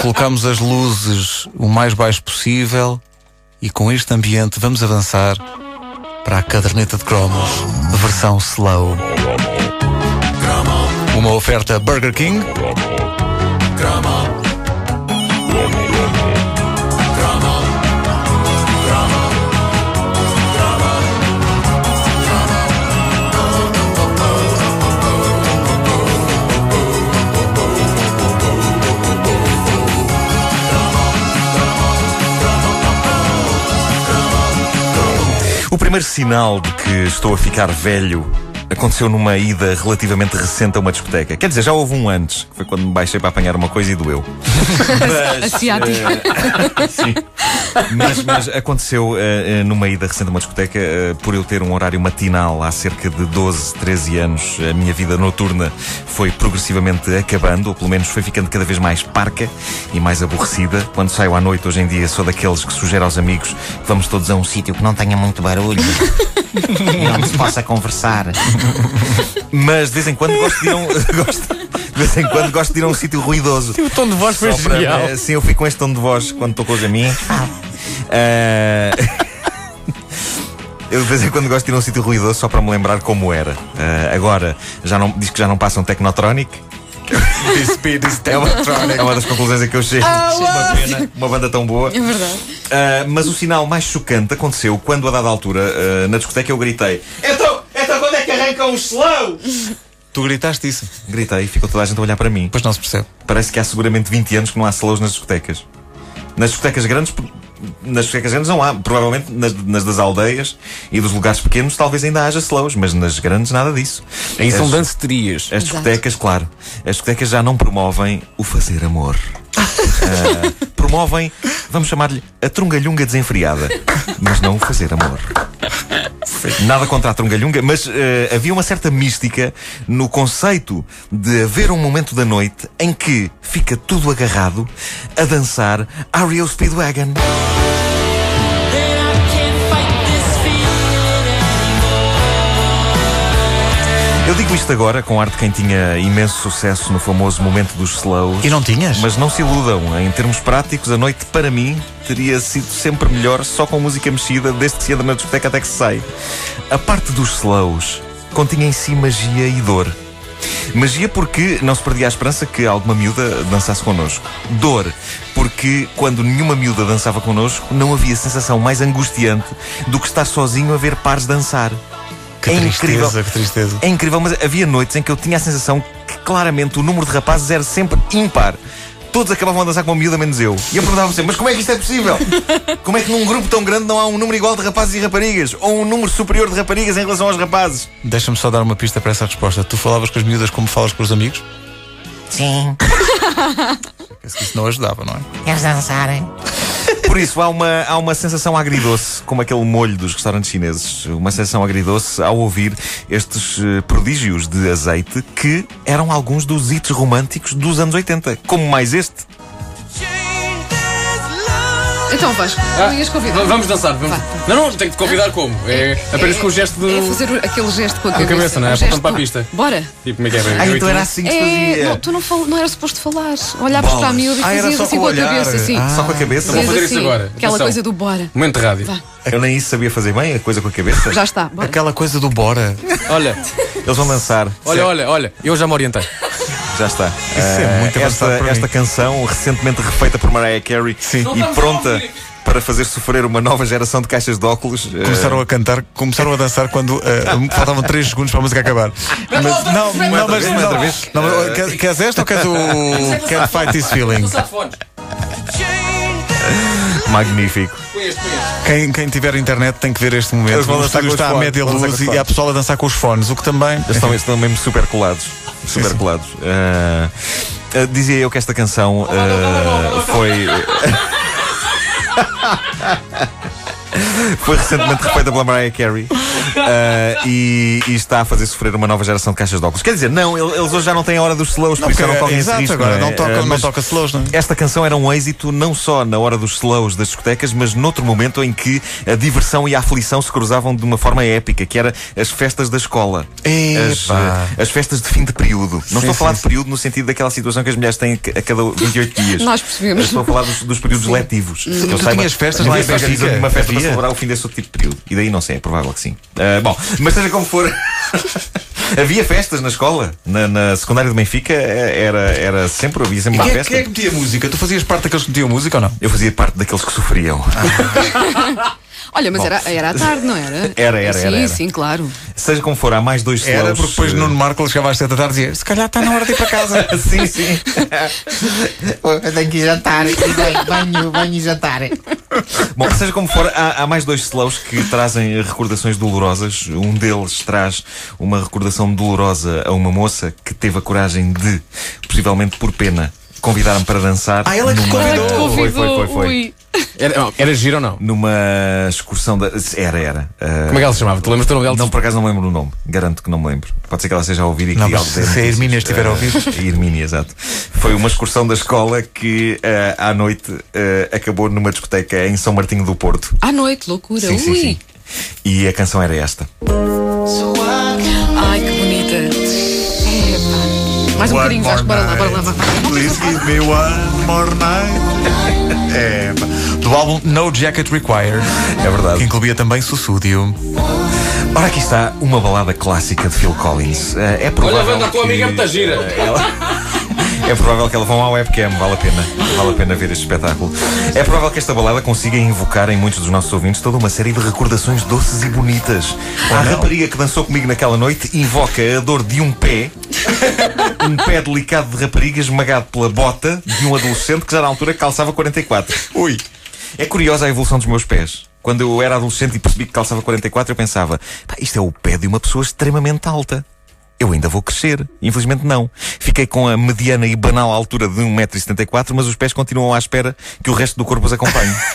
colocamos as luzes o mais baixo possível e com este ambiente vamos avançar para a caderneta de cromos, versão slow. Uma oferta Burger King. Primeiro sinal de que estou a ficar velho aconteceu numa ida relativamente recente a uma discoteca. Quer dizer, já houve um antes, que foi quando me baixei para apanhar uma coisa e doeu. Mas, Asiático. eh, sim. Mas, mas aconteceu eh, numa ida recente a uma discoteca, eh, por eu ter um horário matinal há cerca de 12, 13 anos, a minha vida noturna foi progressivamente acabando, ou pelo menos foi ficando cada vez mais parca e mais aborrecida. Quando saio à noite, hoje em dia, sou daqueles que sugere aos amigos que vamos todos a um sítio que não tenha muito barulho. e onde se possa conversar. Mas de vez em quando gosto de ir a um, gosto- de vez em quando gosto de ir a um sítio ruidoso. O tom de voz foi Só para- genial. eh, Sim, eu fico com este tom de voz quando estou com os amigos. Eh, Eu de vez em quando gosto de ir a um sítio ruidoso só para me lembrar como era. Eh, agora, já não, diz que já não passam Technotronic. This beat is É uma, é uma das conclusões a que eu chego. uma pena, uma banda tão boa. É verdade. Ah, mas o sinal mais chocante aconteceu quando, a dada altura, ah, na discoteca, eu gritei: Então, então quando é que arrancam os slows? Tu gritaste isso. Gritei e ficou toda a gente a olhar para mim. Depois não se percebe. Parece que há seguramente 20 anos que não há slows nas discotecas. Nas discotecas grandes, nas discotecas grandes não há. Provavelmente nas, nas das aldeias e dos lugares pequenos talvez ainda haja slows, mas nas grandes nada disso. Aí são As- danceterias. As discotecas, claro, as discotecas já não promovem o fazer amor. Ah, promovem, vamos chamar-lhe, a trungalhunga desenfreada, mas não fazer amor. Nada contra a trungalhunga, mas eh, havia uma certa mística no conceito de haver um momento da noite em que fica tudo agarrado a dançar Ario Speedwagon. Eu digo isto agora com ar de quem tinha imenso sucesso no famoso momento dos slows. E não tinhas? Mas não se iludam, em termos práticos, a noite para mim teria sido sempre melhor só com música mexida, desde que se entra na discoteca até que se sai. A parte dos slows continha em si magia e dor. Magia porque não se perdia a esperança que alguma miúda dançasse connosco. Dor porque quando nenhuma miúda dançava connosco, não havia sensação mais angustiante do que estar sozinho a ver pares dançar. Que é tristeza, incrível. que tristeza. É incrível, mas havia noites em que eu tinha a sensação que claramente o número de rapazes era sempre ímpar. Todos acabavam a dançar com uma miúda, menos eu. E eu perguntava-me sempre, mas como é que isto é possível? Como é que num grupo tão grande não há um número igual de rapazes e raparigas? Ou um número superior de raparigas em relação aos rapazes? Deixa-me só dar uma pista para essa resposta. Tu falavas com as miúdas como falas com os amigos? Sim, isso não ajudava, não é? queres dançar? Por isso, há uma, há uma sensação agridoce, como aquele molho dos restaurantes chineses. Uma sensação agridoce ao ouvir estes eh, prodígios de azeite que eram alguns dos hits românticos dos anos 80. Como mais este. Então Vasco, Ah, ias convidar. Vamos dançar. Vamos... Vá. Não, não, tenho que te convidar como? É apenas com o gesto de. É fazer o- aquele gesto com a Com a cabeça. cabeça, não é? Apontando para a pista. Bora. Tipo, como é que é? Ah, então era tu? assim que se É, fazia. não, tu não, fal- não era suposto falares. Olhavas para a miúda e Ah, fazias assim com a olhar. cabeça, assim. Ah. Só com a cabeça. Vou Fazias fazer isso assim, agora. Aquela Atenção. coisa do bora. Momento de rádio. Vá. Eu nem isso sabia fazer bem, a coisa com a cabeça. Já está, bora. Aquela coisa do bora. Olha, Eles vão dançar. olha, olha, olha. Eu já me orientei. Já está. é muito Eh, avançado esta, esta canção, recentemente refeita por Mariah Carey Sim. e pronta para fazer sofrer uma nova geração de caixas de óculos. eh, Começaram a cantar, começaram a dançar quando eh, faltavam 3 segundos para a música acabar. Mas, não, não, mas não, outra vez. não, mas, quer- queres esta ou queres o Can't Fight This Feeling? Magnífico. Quem, quem tiver internet tem que ver este momento. O estúdio está a fones, média luz e, há pessoal a dançar com os fones, o que também. Estão, estão mesmo super colados. Super colados. Ah, ah, dizia eu que esta canção ah, foi. foi recentemente refeita pela Mariah Carey Ah, e, e está a fazer sofrer uma nova geração de caixas de óculos. Quer dizer, não, ele- eles hoje já não têm a hora dos slows, por isso já não correm esse exato, risco. agora não, é? não toca, Ah, não mas toca slows, não é? Esta canção era um êxito não só na hora dos slows das discotecas, mas noutro momento em que a diversão e a aflição se cruzavam de uma forma épica, que era as festas da escola. As, eh, as festas de fim de período. Não Sim, estou a falar sim, de período no sentido daquela situação que as mulheres têm a cada 28 dias. Nós percebemos. Estou a falar dos, dos períodos letivos. Tu saiba, tinhas festas lá em Benfica? uma festa para celebrar o fim desse outro tipo de período. E daí não sei, é provável que sim. Ah, bom, mas seja como for. havia festas na escola, na, na secundária de Benfica, eh, era, era sempre, havia sempre E uma é- festa. quem é que metia música? Tu fazias parte daqueles que metiam música ou não? Eu fazia parte daqueles que sofriam. Olha, mas era, era à tarde, não era? Era, era, sim, era, era. Sim, claro. Seja como for, há mais dois slows. Era porque depois eh, Nuno Marco chegava às 7 da tarde e dizia: Se calhar está na hora de ir para casa. sim, sim. Eu tenho que ir jantar. E banho, banho e jantar. Bom, seja como for, há, há mais dois slows que trazem recordações dolorosas. Um deles traz uma recordação dolorosa a uma moça que teve a coragem de, possivelmente por pena, convidar-me para dançar. Ah, ela que numa- convidou. Ela que Foi, convidou. foi, foi, foi. Ui. Era, era giro ou não? Numa excursão da. Era, era. Ah, Como é que ela se chamava? Tu lembras do nome dela? Não, por acaso não me lembro o nome. Garanto que não me lembro. Pode ser que ela seja a ouvir e que Não, diga algo se a. Hermínia estiver a ouvir. A Hermínia, exato. Foi uma excursão da escola que ah, à noite ah, acabou numa discoteca em São Martinho do Porto. À noite, loucura. Sim, sim, Ui. sim. E a canção era esta. Ai, que. Mais um bocadinho, Vasco. Bora lá, bora lá. Bora lá. Please give me one more night. É, do álbum No Jacket Required, É verdade. que incluía também Sussúdio. Ora, aqui está uma balada clássica de Phil Collins. Eh, É provável Olha, Wanda, a tua que- amiga é muito gira. É provável que ela vão à webcam, vale a pena. Vale a pena ver este espetáculo. É provável que esta balada consiga invocar em muitos dos nossos ouvintes toda uma série de recordações doces e bonitas. A rapariga que dançou comigo naquela noite invoca a dor de um pé, um pé delicado de rapariga esmagado pela bota de um adolescente que já na altura calçava 44. Ui. É curiosa a evolução dos meus pés. Quando eu era adolescente e percebi que calçava 44, eu pensava, "Pá, isto é o pé de uma pessoa extremamente alta. Eu ainda vou crescer. Infelizmente não. Fiquei com a mediana e banal altura de 1,74m, mas os pés continuam à espera que o resto do corpo os acompanhe.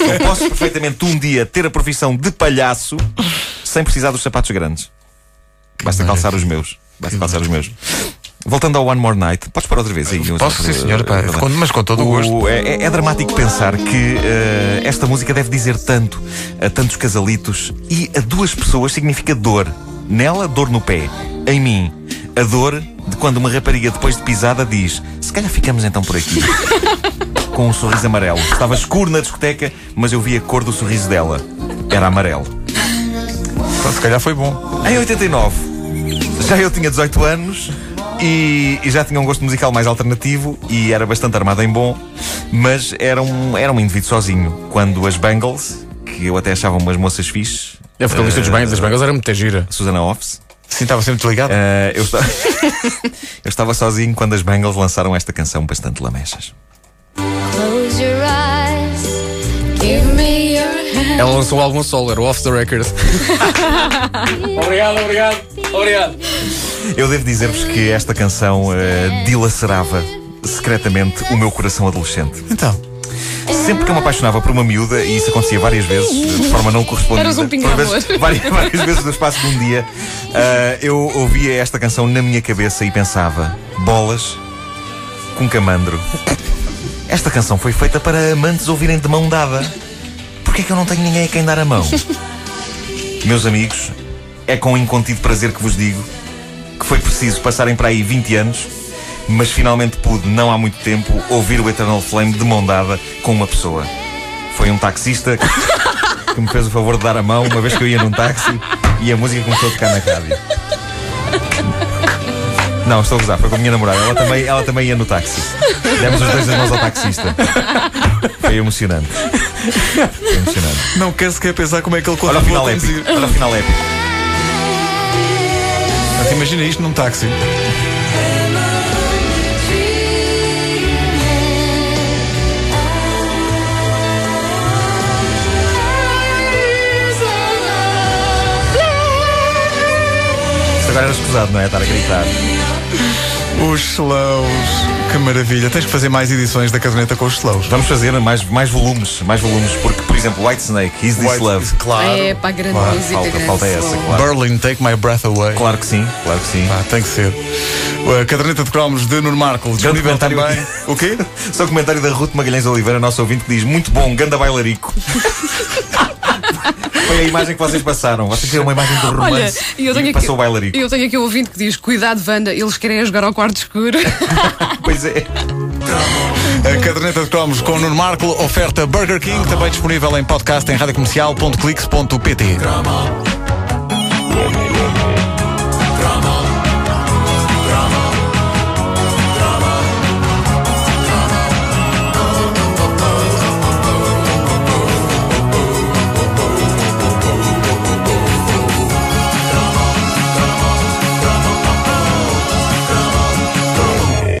eu posso perfeitamente um dia ter a profissão de palhaço sem precisar dos sapatos grandes. Basta calçar os meus. Basta calçar os meus. Voltando ao One More Night, podes parar outra vez aí? Posso, sim, senhor, pá, com- mas com todo o gosto. é, é- é dramático pensar que eh, esta música deve dizer tanto a tantos casalitos e a duas pessoas significa dor. Nela, dor no pé. Em mim, a dor de quando uma rapariga, depois de pisada, diz: Se calhar ficamos então por aqui. Com um sorriso amarelo. Estava escuro na discoteca, mas eu vi a cor do sorriso dela. Era amarelo. Então, se calhar foi bom. Em 89, já eu tinha 18 anos e, e já tinha um gosto musical mais alternativo e era bastante armado em bom, mas era um, era um indivíduo sozinho. Quando as Bangles, que eu até achava umas moças fixes, A vocalista dos Bangles, das Bangles era muito gira. Susana Offs, Sim, estava sempre desligado. eh, eu, esta- eu estava sozinho quando as Bangles lançaram esta canção bastante lamechas. Close your eyes, give me your hand. Ela lançou um álbum solo, era o Off the Record. obrigado, obrigado, obrigado. Eu devo dizer-vos que esta canção eh, dilacerava secretamente o meu coração adolescente. Então, Sempre que eu me apaixonava por uma miúda, e isso acontecia várias vezes, de forma não correspondida, Eras um pinga-amor. vezes- várias, várias vezes no espaço de um dia, ah, eu ouvia esta canção na minha cabeça e pensava: bolas com camandro. Esta canção foi feita para amantes ouvirem de mão dada. Porquê é que eu não tenho ninguém a quem dar a mão? Meus amigos, é com incontido prazer que vos digo que foi preciso passarem para aí 20 anos, mas finalmente pude, não há muito tempo, ouvir o Eternal Flame de mão dada com uma pessoa. Foi um taxista que, que me fez o favor de dar a mão uma vez que eu ia num táxi e a música começou a tocar na rádio. Não, estou a gozar, foi com a minha namorada. Ela também, ela também ia no táxi. Demos os dois as mãos ao taxista. Foi emocionante. Foi emocionante. não quero sequer pensar como é que ele Olha o continua final a épico. Olha o final épico. Mas Imagina isto num táxi. Agora era escusado, não é? Estar a gritar. Os slows. Que maravilha. Tens que fazer mais edições da caderneta com os slows. Vamos fazer mais, mais volumes, mais volumes, porque, por exemplo, White Snake, Is This White- Love? Claro. É, pá, grande Claro, música, falta- grande falta essa, claro. Berlin, Take My Breath Away. Claro que sim, claro que sim. Ah, tem que ser. A caderneta de cromos de Nuno Marco, disponível também. aqui. O quê? Só o comentário da Ruth Magalhães Oliveira, nosso ouvinte, que diz: Muito bom, ganda bailarico. Foi a imagem que vocês passaram. Vocês têm uma imagem do romance. Olha, eu tenho e aqui, passou o bailarico. eu tenho aqui um ouvinte que diz: Cuidado, Wanda, eles querem jogar ao quarto escuro. Pois é. A caderneta de cromos com Nuno Marco, oferta Burger King, também disponível em podcast em radiocomercial.clix.pt.